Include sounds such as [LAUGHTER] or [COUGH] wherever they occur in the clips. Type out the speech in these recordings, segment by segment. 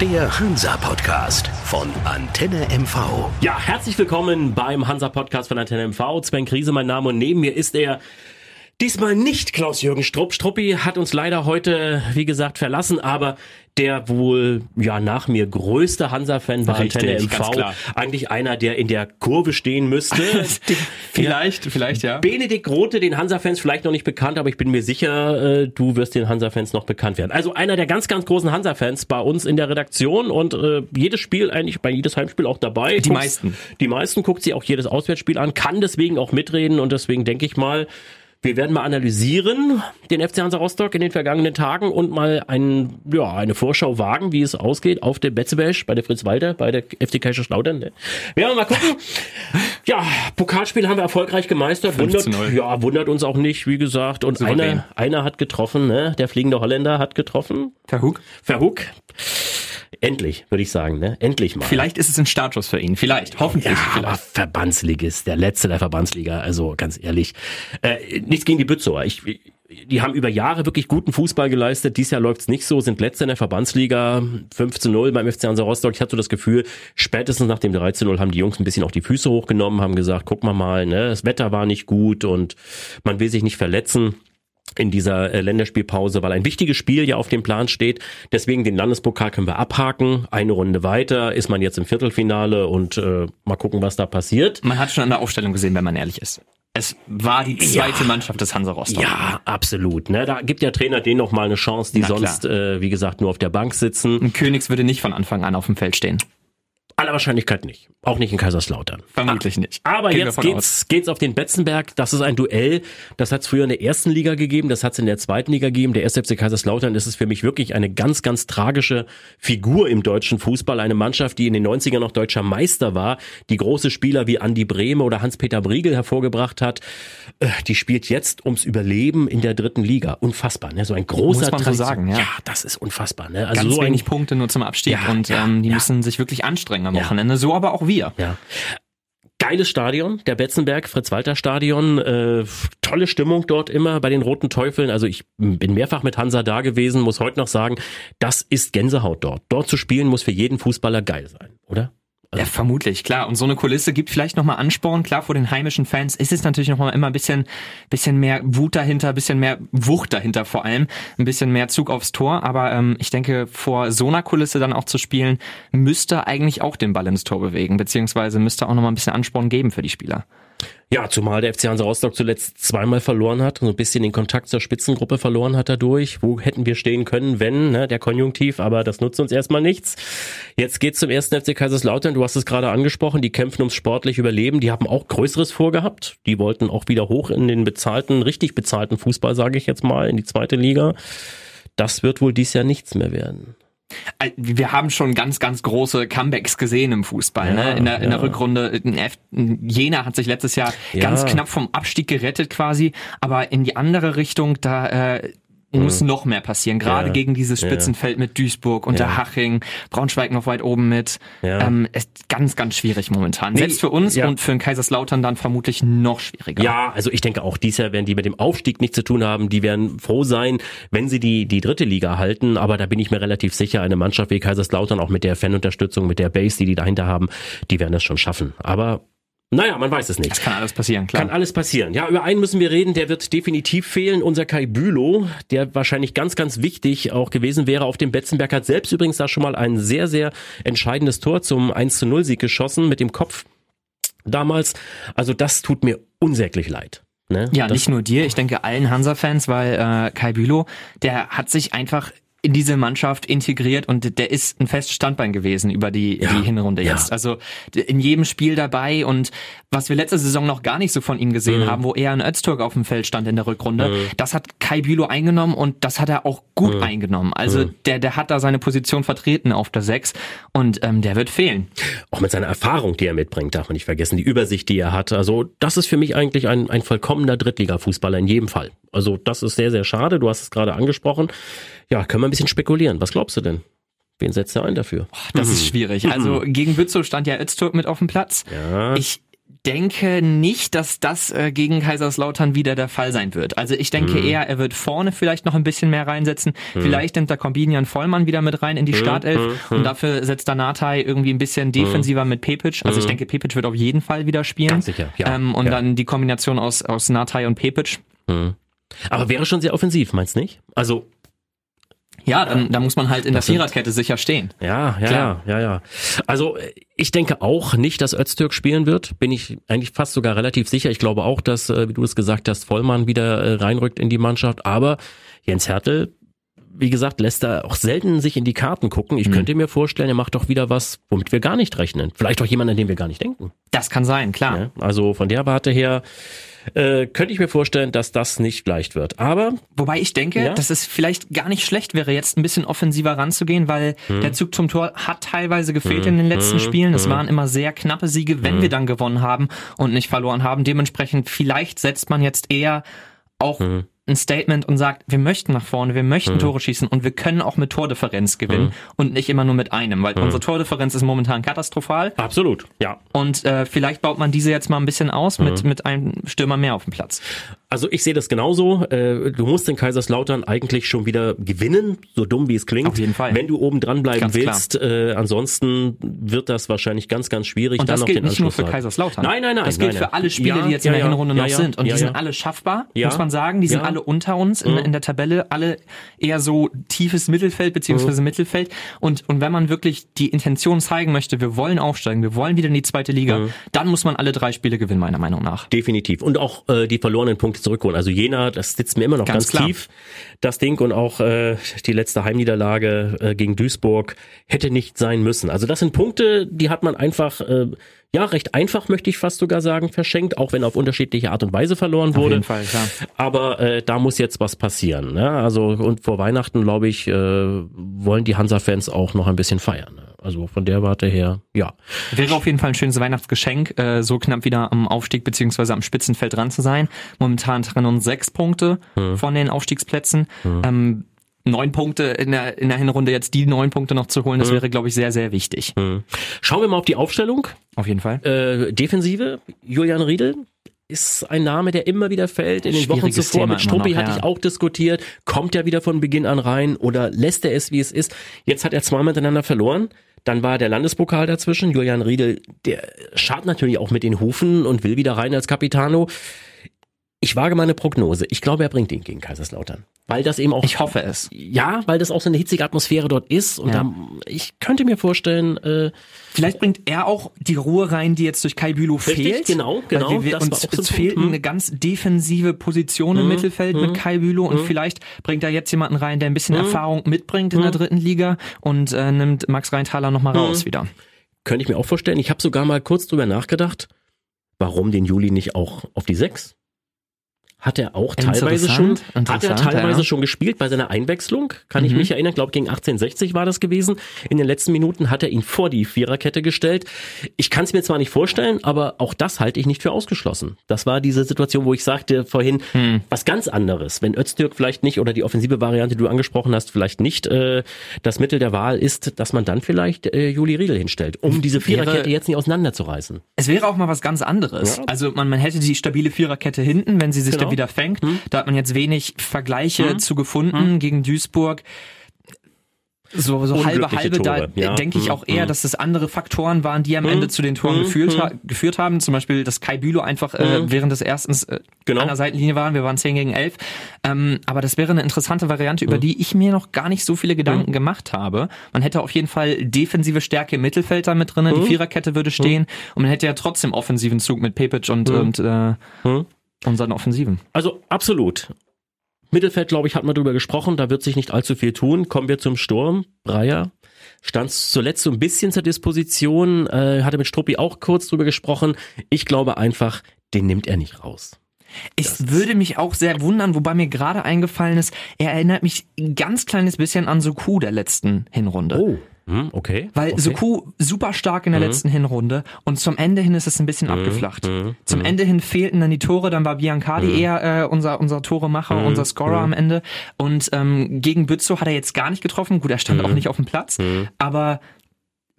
Der Hansa-Podcast von Antenne MV. Ja, herzlich willkommen beim Hansa-Podcast von Antenne MV. Sven Krise, mein Name und neben mir ist er Diesmal nicht Klaus-Jürgen Strupp. Struppi hat uns leider heute, wie gesagt, verlassen, aber der wohl ja nach mir größte Hansa-Fan bei Antenne MV. Eigentlich einer, der in der Kurve stehen müsste. [LAUGHS] vielleicht, ja. vielleicht, ja. Benedikt Grote, den Hansa-Fans vielleicht noch nicht bekannt, aber ich bin mir sicher, äh, du wirst den Hansa-Fans noch bekannt werden. Also einer der ganz, ganz großen Hansa-Fans bei uns in der Redaktion und äh, jedes Spiel eigentlich, bei jedes Heimspiel auch dabei. Die Guckst, meisten. Die meisten guckt sie auch jedes Auswärtsspiel an, kann deswegen auch mitreden und deswegen denke ich mal, wir werden mal analysieren, den FC Hansa Rostock in den vergangenen Tagen und mal ein, ja, eine Vorschau wagen, wie es ausgeht auf der Betzebesch, bei der Fritz Walter, bei der FC Kaiserslautern. Ne? Wir werden mal gucken. Ja, Pokalspiel haben wir erfolgreich gemeistert. Wundert, ja, wundert uns auch nicht, wie gesagt. Und einer, einer hat getroffen, ne? der fliegende Holländer hat getroffen. Verhoek. Verhoek. Endlich, würde ich sagen, ne? Endlich mal. Vielleicht ist es ein Startschuss für ihn. Vielleicht, hoffentlich. Ja, vielleicht. aber Verbandsligist, der letzte der Verbandsliga. Also ganz ehrlich, äh, nichts gegen die Bützower. Ich, die haben über Jahre wirklich guten Fußball geleistet. Dies Jahr läuft's nicht so, sind letzte in der Verbandsliga, 15-0 beim FC Hansa Rostock. Ich hatte so das Gefühl, spätestens nach dem 13-0 haben die Jungs ein bisschen auch die Füße hochgenommen, haben gesagt, guck mal mal, ne, das Wetter war nicht gut und man will sich nicht verletzen in dieser äh, Länderspielpause, weil ein wichtiges Spiel ja auf dem Plan steht. Deswegen den Landespokal können wir abhaken. Eine Runde weiter ist man jetzt im Viertelfinale und äh, mal gucken, was da passiert. Man hat schon an der Aufstellung gesehen, wenn man ehrlich ist. Es war die zweite ja, Mannschaft des Hansa Rostock. Ja, absolut. Ne, da gibt der Trainer denen noch mal eine Chance, die sonst, äh, wie gesagt, nur auf der Bank sitzen. Ein Königs würde nicht von Anfang an auf dem Feld stehen. Aller Wahrscheinlichkeit nicht. Auch nicht in Kaiserslautern. Vermutlich ah, nicht. Aber Gehen jetzt geht's, geht's auf den Betzenberg. Das ist ein Duell. Das hat es früher in der ersten Liga gegeben. Das hat es in der zweiten Liga gegeben. Der SFC Kaiserslautern das ist für mich wirklich eine ganz, ganz tragische Figur im deutschen Fußball. Eine Mannschaft, die in den 90ern noch deutscher Meister war, die große Spieler wie Andi Brehme oder Hans-Peter Briegel hervorgebracht hat. Äh, die spielt jetzt ums Überleben in der dritten Liga. Unfassbar. Ne? So ein großer Muss man so sagen, ja. ja. das ist unfassbar. Ne? Also ganz so wenig Punkte nur zum Abstieg ja, und ähm, die ja. müssen sich wirklich anstrengen am Wochenende. So aber auch wir. Ja. Geiles Stadion, der Betzenberg, Fritz-Walter-Stadion. Äh, tolle Stimmung dort immer bei den Roten Teufeln. Also ich bin mehrfach mit Hansa da gewesen, muss heute noch sagen, das ist Gänsehaut dort. Dort zu spielen muss für jeden Fußballer geil sein, oder? Ja, vermutlich, klar. Und so eine Kulisse gibt vielleicht nochmal Ansporn. Klar, vor den heimischen Fans ist es natürlich nochmal immer ein bisschen, bisschen mehr Wut dahinter, bisschen mehr Wucht dahinter vor allem, ein bisschen mehr Zug aufs Tor. Aber ähm, ich denke, vor so einer Kulisse dann auch zu spielen, müsste eigentlich auch den Ball ins Tor bewegen, beziehungsweise müsste auch nochmal ein bisschen Ansporn geben für die Spieler. Ja, zumal der FC Hansa Rostock zuletzt zweimal verloren hat, so ein bisschen den Kontakt zur Spitzengruppe verloren hat dadurch. Wo hätten wir stehen können, wenn, ne, der Konjunktiv, aber das nutzt uns erstmal nichts. Jetzt geht's zum ersten FC Kaiserslautern, du hast es gerade angesprochen, die kämpfen ums sportlich Überleben, die haben auch Größeres vorgehabt, die wollten auch wieder hoch in den bezahlten, richtig bezahlten Fußball, sage ich jetzt mal, in die zweite Liga. Das wird wohl dies Jahr nichts mehr werden. Äh, wir haben schon ganz, ganz große Comebacks gesehen im Fußball. Ja, ne? in, der, ja. in der Rückrunde, Jena hat sich letztes Jahr ja. ganz knapp vom Abstieg gerettet quasi, aber in die andere Richtung, da äh, muss mhm. noch mehr passieren, gerade ja. gegen dieses Spitzenfeld ja. mit Duisburg, Unterhaching, Braunschweig noch weit oben mit. Ja. Ähm, ist ganz, ganz schwierig momentan. Nee, Selbst für uns und für den Kaiserslautern dann vermutlich noch schwieriger. Ja, also ich denke auch, dies Jahr werden die mit dem Aufstieg nichts zu tun haben. Die werden froh sein, wenn sie die, die dritte Liga halten. Aber da bin ich mir relativ sicher, eine Mannschaft wie Kaiserslautern, auch mit der Fanunterstützung, mit der Base, die die dahinter haben, die werden das schon schaffen. Aber naja, man weiß es nicht. Das kann alles passieren, klar. Kann alles passieren. Ja, über einen müssen wir reden, der wird definitiv fehlen. Unser Kai Bülow, der wahrscheinlich ganz, ganz wichtig auch gewesen wäre auf dem Betzenberg, hat selbst übrigens da schon mal ein sehr, sehr entscheidendes Tor zum 1 zu 0 Sieg geschossen mit dem Kopf damals. Also das tut mir unsäglich leid. Ne? Ja, das nicht nur dir, ich denke allen Hansa-Fans, weil äh, Kai Bülow, der hat sich einfach in diese Mannschaft integriert und der ist ein festes Standbein gewesen über die, ja, die Hinrunde jetzt. Ja. Also in jedem Spiel dabei und was wir letzte Saison noch gar nicht so von ihm gesehen mhm. haben, wo er ein Öztürk auf dem Feld stand in der Rückrunde, mhm. das hat Kai Bülow eingenommen und das hat er auch gut mhm. eingenommen. Also mhm. der, der hat da seine Position vertreten auf der Sechs und ähm, der wird fehlen. Auch mit seiner Erfahrung, die er mitbringt, darf man nicht vergessen, die Übersicht, die er hat. Also das ist für mich eigentlich ein, ein vollkommener Drittliga-Fußballer in jedem Fall. Also das ist sehr, sehr schade. Du hast es gerade angesprochen. Ja, können wir ein bisschen spekulieren. Was glaubst du denn? Wen setzt er ein dafür? Oh, das mhm. ist schwierig. Also [CLEARS THROAT] gegen Bützow stand ja Öztürk mit auf dem Platz. Ja. Ich denke nicht, dass das äh, gegen Kaiserslautern wieder der Fall sein wird. Also ich denke Mhm. eher, er wird vorne vielleicht noch ein bisschen mehr reinsetzen. Vielleicht nimmt der Kombinian Vollmann wieder mit rein in Mhm. die Startelf und dafür setzt der Natai irgendwie ein bisschen defensiver mit Pepic. Also ich denke, Pepic wird auf jeden Fall wieder spielen. Mhm. Ganz sicher, ja. Ähm, und Ja. dann die Kombination aus, aus Natai und Pepic. Aber wäre schon sehr offensiv, meinst du nicht? Also, Ja, dann, da muss man halt in der Das sind- Viererkette sicher stehen. ja, ja, Klar. ja, ja, ja. Also, äh, ich denke auch nicht, dass Öztürk spielen wird. Bin ich eigentlich fast sogar relativ sicher. Ich glaube auch, dass, äh, wie du es gesagt hast, Vollmann wieder äh, reinrückt in die Mannschaft. Aber Jens Hertel, wie gesagt, lässt da auch selten sich in die Karten gucken. Ich könnte mir vorstellen, er macht doch wieder was, womit wir gar nicht rechnen. Vielleicht auch jemand, an den wir gar nicht denken. Das kann sein, klar. Ja, also von der Warte her äh, könnte ich mir vorstellen, dass das nicht leicht wird. Aber Wobei ich denke, Ja. dass es vielleicht gar nicht schlecht wäre, jetzt ein bisschen offensiver ranzugehen, weil Hm. der Zug zum Tor hat teilweise gefehlt in den letzten Spielen. Es waren immer sehr knappe Siege, wenn Hm. wir dann gewonnen haben und nicht verloren haben. Dementsprechend vielleicht setzt man jetzt eher auch Hm. Ein Statement und sagt, wir möchten nach vorne, wir möchten Tore schießen und wir können auch mit Tordifferenz gewinnen Hm. und nicht immer nur mit einem, weil unsere Tordifferenz ist momentan katastrophal absolut, ja. und äh, vielleicht baut man diese jetzt mal ein bisschen aus Hm. mit, mit einem Stürmer mehr auf dem Platz. Also ich sehe das genauso. Äh, Du musst in Kaiserslautern eigentlich schon wieder gewinnen, so dumm wie es klingt. Auf jeden Fall. Wenn du oben dran bleiben Ganz willst. Äh, ansonsten wird das wahrscheinlich ganz, ganz schwierig. Und das gilt den nicht nur für. Kaiserslautern. Nein, nein, nein. Das gilt nein, für alle Spiele, Ja, die jetzt ja, in der Hinrunde ja, noch sind. Und die sind alle schaffbar, muss man sagen. Die sind. Mhm. alle unter uns in, in der Tabelle, alle eher so tiefes Mittelfeld beziehungsweise Mittelfeld. Und, und wenn man wirklich die Intention zeigen möchte, wir wollen aufsteigen, wir wollen wieder in die zweite Liga, Mhm. dann muss man alle drei Spiele gewinnen, meiner Meinung nach. Definitiv. Und auch äh, die verlorenen Punkte zurückholen. Also Jena, das sitzt mir immer noch Ganz ganz, tief, das Ding. Und auch äh, die letzte Heimniederlage äh, gegen Duisburg hätte nicht sein müssen. Also das sind Punkte, die hat man einfach, äh, ja, recht einfach, möchte ich fast sogar sagen, verschenkt, auch wenn auf unterschiedliche Art und Weise verloren wurde. jeden Fall, klar. Aber äh, da muss jetzt was passieren. Ne? Also und vor Weihnachten, glaube ich, äh, wollen die Hansa-Fans auch noch ein bisschen feiern. Ne? Also von der Warte her, ja. Wäre auf jeden Fall ein schönes Weihnachtsgeschenk, äh, so knapp wieder am Aufstieg beziehungsweise am Spitzenfeld dran zu sein. Momentan trennen uns sechs Punkte Hm. von den Aufstiegsplätzen. Ähm, neun Punkte in der, in der Hinrunde jetzt die neun Punkte noch zu holen, das wäre, glaube ich, sehr, sehr wichtig. Schauen wir mal auf die Aufstellung. Auf jeden Fall. Äh, Defensive, Julian Riedel ist ein Name, der immer wieder fällt. In den Wochen zuvor Thema mit Struppi noch, hatte ja. ich auch diskutiert. Kommt er wieder von Beginn an rein oder lässt er es, wie es ist? Jetzt hat er zweimal miteinander verloren. Dann war der Landespokal dazwischen. Julian Riedel, der schaut natürlich auch mit den Hufen und will wieder rein als Capitano. Ich wage mal eine Prognose. Ich glaube, er bringt ihn gegen Kaiserslautern. Weil das eben auch Ich hoffe es. ja, weil das auch so eine hitzige Atmosphäre dort ist. Und Ja. da, ich könnte mir vorstellen, äh, Vielleicht bringt er auch die Ruhe rein, die jetzt durch Kai Bülow Richtig, fehlt. genau, genau, Weil wir, das uns, so uns Punkt. fehlt Hm. eine ganz defensive Position im Mittelfeld mit Kai Bülow und vielleicht bringt er jetzt jemanden rein, der ein bisschen Erfahrung mitbringt in der dritten Liga und äh, nimmt Max Reintaler nochmal raus wieder. könnte ich mir auch vorstellen. Ich habe sogar mal kurz drüber nachgedacht, warum den Juli nicht auch auf die sechs? Hat er auch teilweise schon, hat er teilweise ja. schon gespielt bei seiner Einwechslung? Kann ich Mhm. mich erinnern, glaube gegen 1860 war das gewesen. In den letzten Minuten hat er ihn vor die Viererkette gestellt. Ich kann es mir zwar nicht vorstellen, aber auch das halte ich nicht für ausgeschlossen. Das war diese Situation, wo ich sagte vorhin, Hm. was ganz anderes. Wenn Öztürk vielleicht nicht oder die offensive Variante, die du angesprochen hast, vielleicht nicht äh, das Mittel der Wahl ist, dass man dann vielleicht äh, Juli Riedel hinstellt, um diese Wäre- Viererkette jetzt nicht auseinanderzureißen. Es wäre auch mal was ganz anderes. Ja. Also man, man hätte die stabile Viererkette hinten, wenn sie sich Genau. Dann wieder fängt. Da hat man jetzt wenig Vergleiche Hm. zu gefunden gegen Duisburg. So, so halbe, halbe, da Tore, ja. denke ich Hm, auch eher, hm. dass das andere Faktoren waren, die am Ende zu den Toren geführt, ha geführt haben. Zum Beispiel, dass Kai Bülow einfach äh, während des erstens äh, Genau. an der Seitenlinie waren. Wir waren 10 gegen 11. Ähm, aber das wäre eine interessante Variante, über die ich mir noch gar nicht so viele Gedanken gemacht habe. Man hätte auf jeden Fall defensive Stärke im Mittelfeld da mit drin. Die Viererkette würde stehen. Und man hätte ja trotzdem offensiven Zug mit Pepic und, und äh, unseren Offensiven. Also absolut. Mittelfeld, glaube ich, hat man drüber gesprochen, da wird sich nicht allzu viel tun. Kommen wir zum Sturm. Breyer stand zuletzt so ein bisschen zur Disposition, äh, hatte mit Struppi auch kurz drüber gesprochen. Ich glaube einfach, den nimmt er nicht raus. Es würde mich auch sehr wundern, wobei mir gerade eingefallen ist, er erinnert mich ein ganz kleines bisschen an Soku der letzten Hinrunde. Oh, hm, okay. Weil okay. Soku super stark in der letzten Hinrunde und zum Ende hin ist es ein bisschen abgeflacht. Zum Ende hin fehlten dann die Tore, dann war Biancardi eher äh, unser unser Toremacher, unser Scorer am Ende und ähm, gegen Bützow hat er jetzt gar nicht getroffen. Gut, er stand auch nicht auf dem Platz, aber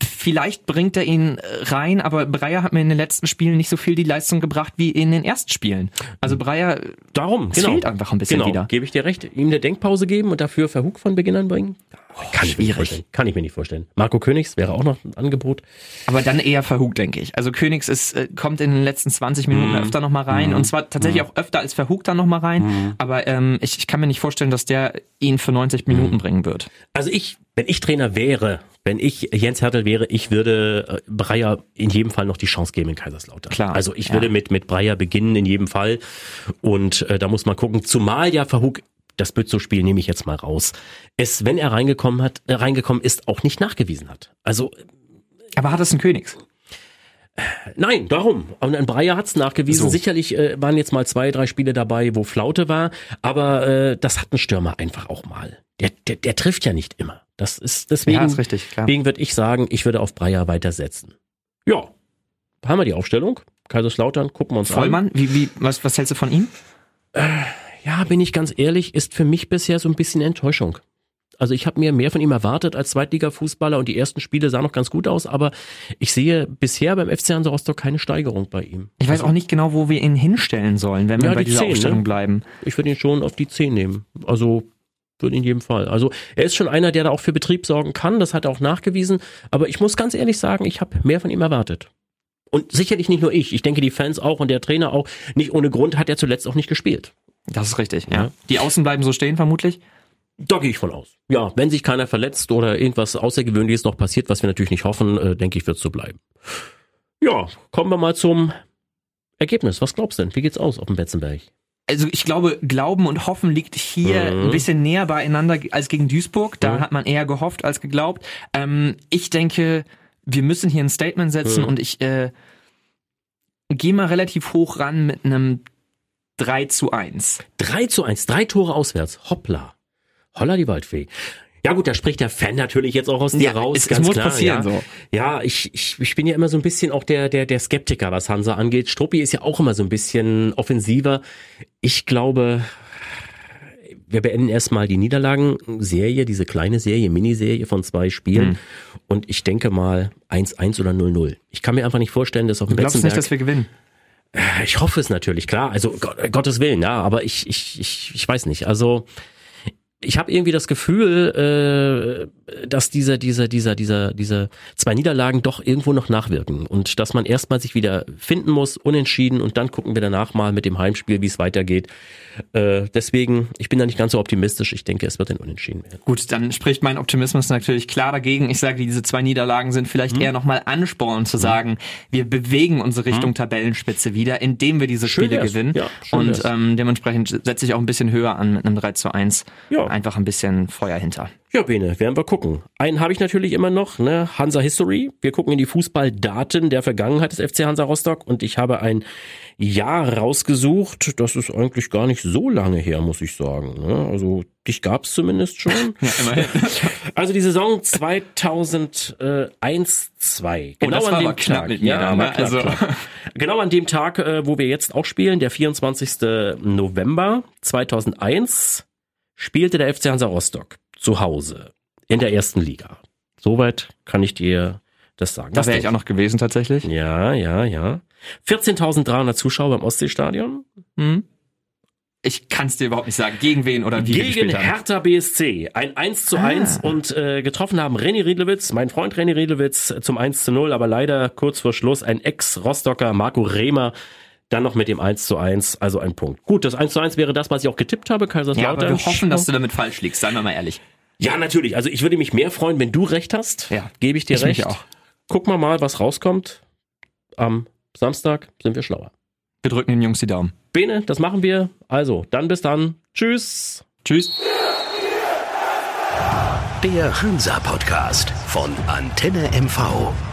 vielleicht bringt er ihn rein, aber Breyer hat mir in den letzten Spielen nicht so viel die Leistung gebracht wie in den ersten Spielen. Also Breyer, darum, genau. fehlt einfach ein bisschen genau. wieder. Gebe ich dir recht. Ihm eine Denkpause geben und dafür Verhug von Beginn an bringen? Oh, kann ich mir nicht vorstellen. Kann ich mir nicht vorstellen. Marco Königs wäre auch noch ein Angebot. Aber dann eher Verhug, denke ich. Also Königs ist, äh, kommt in den letzten 20 Minuten mm. öfter noch mal rein mm. und zwar tatsächlich mm. auch öfter als Verhug dann noch mal rein. Mhm. Aber ähm, ich, ich kann mir nicht vorstellen, dass der ihn für 90 Minuten mhm. bringen wird. Also ich, wenn ich Trainer wäre, wenn ich Jens Hertel wäre, ich würde äh, Breyer in jedem Fall noch die Chance geben in Kaiserslautern. Klar. Also ich ja. würde mit, mit Breyer beginnen in jedem Fall. Und äh, da muss man gucken, zumal ja Verhug das Bützow-Spiel nehme ich jetzt mal raus, es, wenn er reingekommen hat, äh, reingekommen ist, auch nicht nachgewiesen hat. Also. Aber hat es ein Königs? Nein, darum. Und ein Breyer hat's nachgewiesen. So. Sicherlich äh, waren jetzt mal zwei, drei Spiele dabei, wo Flaute war, aber äh, das hat ein Stürmer einfach auch mal. Der, der, der trifft ja nicht immer. Das ist deswegen. Ja, ist richtig, klar. Deswegen würde ich sagen, ich würde auf Breyer weitersetzen. Ja, haben wir die Aufstellung. Kaiserslautern, gucken wir uns Vollmann, an. Vollmann, wie, wie, was, was hältst du von ihm? Äh, ja, bin ich ganz ehrlich, ist für mich bisher so ein bisschen Enttäuschung. Also ich habe mir mehr von ihm erwartet als Zweitliga-Fußballer und die ersten Spiele sahen noch ganz gut aus, aber ich sehe bisher beim FC Hansa Rostock keine Steigerung bei ihm. Ich weiß also, auch nicht genau, wo wir ihn hinstellen sollen, wenn wir ja, bei die dieser 10, Aufstellung ne? bleiben. Ich würde ihn schon auf die 10 nehmen. Also würde in jedem Fall. Also er ist schon einer, der da auch für Betrieb sorgen kann, das hat er auch nachgewiesen, aber ich muss ganz ehrlich sagen, ich habe mehr von ihm erwartet. Und sicherlich nicht nur ich, ich denke die Fans auch und der Trainer auch. Nicht ohne Grund hat er zuletzt auch nicht gespielt. Das ist richtig, ja. ja. Die Außen bleiben so stehen vermutlich? Da gehe ich von aus. Ja, wenn sich keiner verletzt oder irgendwas Außergewöhnliches noch passiert, was wir natürlich nicht hoffen, äh, denke ich, wird es so bleiben. Ja, kommen wir mal zum Ergebnis. Was glaubst du denn? Wie geht's aus auf dem Betzenberg? Also ich glaube, Glauben und Hoffen liegt hier mhm. ein bisschen näher beieinander als gegen Duisburg. Da mhm. hat man eher gehofft als geglaubt. Ähm, ich denke, wir müssen hier ein Statement setzen mhm. und ich äh, gehe mal relativ hoch ran mit einem 3 zu 1. 3 zu 1, drei Tore auswärts. Hoppla. Holla die Waldfee. Ja gut, da spricht der Fan natürlich jetzt auch aus dir ja, raus. Es, ganz es muss klar, passieren ja. so. Ja, ich, ich, ich bin ja immer so ein bisschen auch der, der, der Skeptiker, was Hansa angeht. Struppi ist ja auch immer so ein bisschen offensiver. Ich glaube, wir beenden erstmal die Niederlagen-Serie, diese kleine Serie, Miniserie von zwei Spielen. Mhm. Und ich denke mal 1-1 oder 0-0. Ich kann mir einfach nicht vorstellen, dass auf dem Du glaubst nicht, dass wir gewinnen? Äh, ich hoffe es natürlich, klar. Also Gottes Willen, ja, aber ich, ich, ich, ich weiß nicht. Also ich habe irgendwie das Gefühl, äh, dass dieser, dieser, dieser, dieser, diese zwei Niederlagen doch irgendwo noch nachwirken und dass man erstmal sich wieder finden muss, unentschieden und dann gucken wir danach mal mit dem Heimspiel, wie es weitergeht. Äh, deswegen, ich bin da nicht ganz so optimistisch. Ich denke, es wird ein Unentschieden werden. Gut, dann spricht mein Optimismus natürlich klar dagegen. Ich sage, diese zwei Niederlagen sind vielleicht hm. eher nochmal Ansporn zu hm. sagen, wir bewegen unsere Richtung hm. Tabellenspitze wieder, indem wir diese Spiele gewinnen. Ja, und ähm, dementsprechend setze ich auch ein bisschen höher an mit einem 3 zu 1. Ja einfach ein bisschen Feuer hinter. Ja, Bene, werden wir gucken. Einen habe ich natürlich immer noch, ne? Hansa History. Wir gucken in die Fußballdaten der Vergangenheit des FC Hansa Rostock und ich habe ein Jahr rausgesucht. Das ist eigentlich gar nicht so lange her, muss ich sagen. Ne? Also dich gab's zumindest schon. [LAUGHS] ja, immerhin. [LAUGHS] Also die Saison 2001 2 Genau oh, das an dem Tag. Ja, ne? also [LAUGHS] genau an dem Tag, wo wir jetzt auch spielen, der 24. November 2001 spielte der FC Hansa Rostock zu Hause in der ersten Liga. Soweit kann ich dir das sagen. Das wäre ich auch noch gewesen tatsächlich. Ja, ja, ja. 14.300 Zuschauer im Ostseestadion. Hm. Ich kann es dir überhaupt nicht sagen, gegen wen oder wie Gegen Hertha BSC. Ein 1 zu 1 ah. und äh, getroffen haben René Riedlewitz, mein Freund René Riedlewitz zum 1 zu 0, aber leider kurz vor Schluss ein Ex-Rostocker Marco Rehmer dann noch mit dem 1 zu 1, also ein Punkt. Gut, das 1 zu 1 wäre das, was ich auch getippt habe, Kaiserslautern. Ja, aber wir hoffen, dass du damit falsch liegst, seien wir mal ehrlich. Ja, natürlich. Also ich würde mich mehr freuen, wenn du recht hast. Ja. Gebe ich dir ich recht. Auch. Gucken wir mal, was rauskommt. Am Samstag sind wir schlauer. Wir drücken den Jungs die Daumen. Bene, das machen wir. Also, dann bis dann. Tschüss. Tschüss. Der Hansa Podcast von Antenne MV.